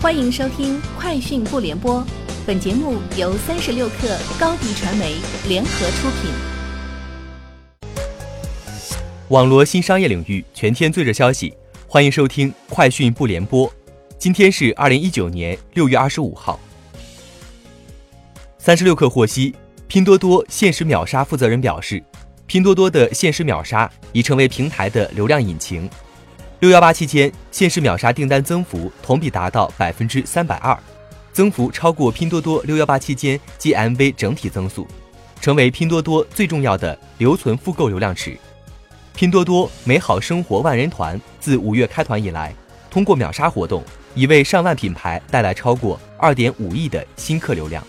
欢迎收听《快讯不联播》，本节目由三十六克高低传媒联合出品。网罗新商业领域全天最热消息，欢迎收听《快讯不联播》。今天是二零一九年六月二十五号。三十六克获悉，拼多多限时秒杀负责人表示，拼多多的限时秒杀已成为平台的流量引擎。六幺八期间，限时秒杀订单增幅同比达到百分之三百二，增幅超过拼多多六幺八期间 GMV 整体增速，成为拼多多最重要的留存复购流量池。拼多多美好生活万人团自五月开团以来，通过秒杀活动，已为上万品牌带来超过二点五亿的新客流量。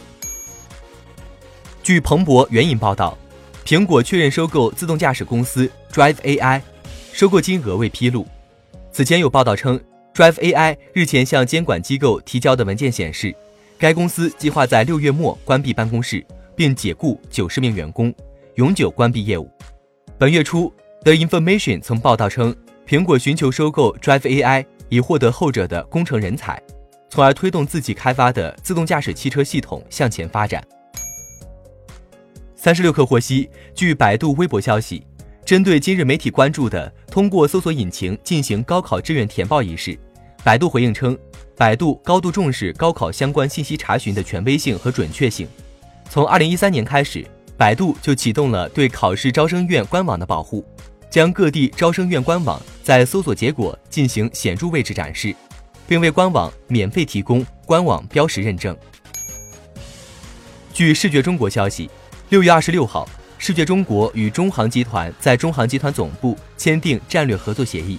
据彭博援引报道，苹果确认收购自动驾驶公司 Drive AI，收购金额未披露。此前有报道称，Drive AI 日前向监管机构提交的文件显示，该公司计划在六月末关闭办公室，并解雇九十名员工，永久关闭业务。本月初，The Information 曾报道称，苹果寻求收购 Drive AI，以获得后者的工程人才，从而推动自己开发的自动驾驶汽车系统向前发展。三十六氪获悉，据百度微博消息。针对今日媒体关注的通过搜索引擎进行高考志愿填报一事，百度回应称，百度高度重视高考相关信息查询的权威性和准确性。从二零一三年开始，百度就启动了对考试招生院官网的保护，将各地招生院官网在搜索结果进行显著位置展示，并为官网免费提供官网标识认证。据视觉中国消息，六月二十六号。视觉中国与中航集团在中航集团总部签订战略合作协议。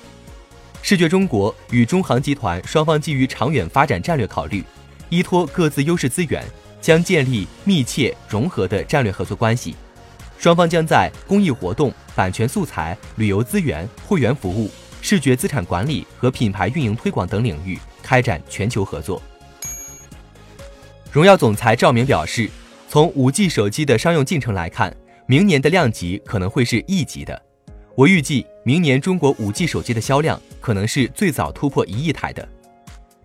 视觉中国与中航集团双方基于长远发展战略考虑，依托各自优势资源，将建立密切融合的战略合作关系。双方将在公益活动、版权素材、旅游资源、会员服务、视觉资产管理和品牌运营推广等领域开展全球合作。荣耀总裁赵明表示，从 5G 手机的商用进程来看。明年的量级可能会是亿级的，我预计明年中国五 G 手机的销量可能是最早突破一亿台的。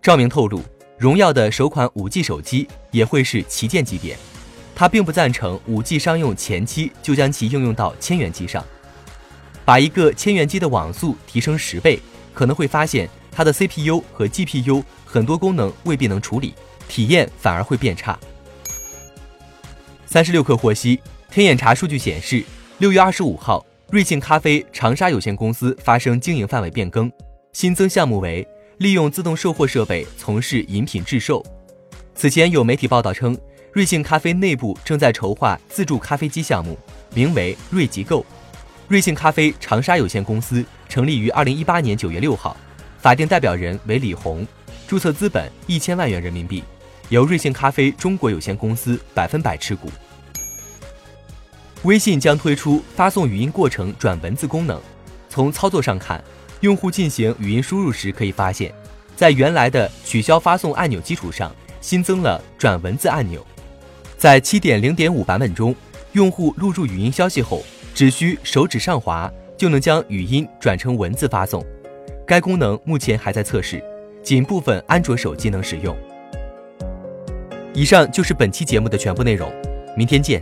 赵明透露，荣耀的首款五 G 手机也会是旗舰级别，他并不赞成五 G 商用前期就将其应用到千元机上，把一个千元机的网速提升十倍，可能会发现它的 CPU 和 GPU 很多功能未必能处理，体验反而会变差。三十六氪获悉。天眼查数据显示，六月二十五号，瑞幸咖啡长沙有限公司发生经营范围变更，新增项目为利用自动售货设备从事饮品制售。此前有媒体报道称，瑞幸咖啡内部正在筹划自助咖啡机项目，名为“瑞吉购”。瑞幸咖啡长沙有限公司成立于二零一八年九月六号，法定代表人为李红，注册资本一千万元人民币，由瑞幸咖啡中国有限公司百分百持股。微信将推出发送语音过程转文字功能。从操作上看，用户进行语音输入时，可以发现，在原来的取消发送按钮基础上，新增了转文字按钮。在七点零点五版本中，用户录入语音消息后，只需手指上滑就能将语音转成文字发送。该功能目前还在测试，仅部分安卓手机能使用。以上就是本期节目的全部内容，明天见。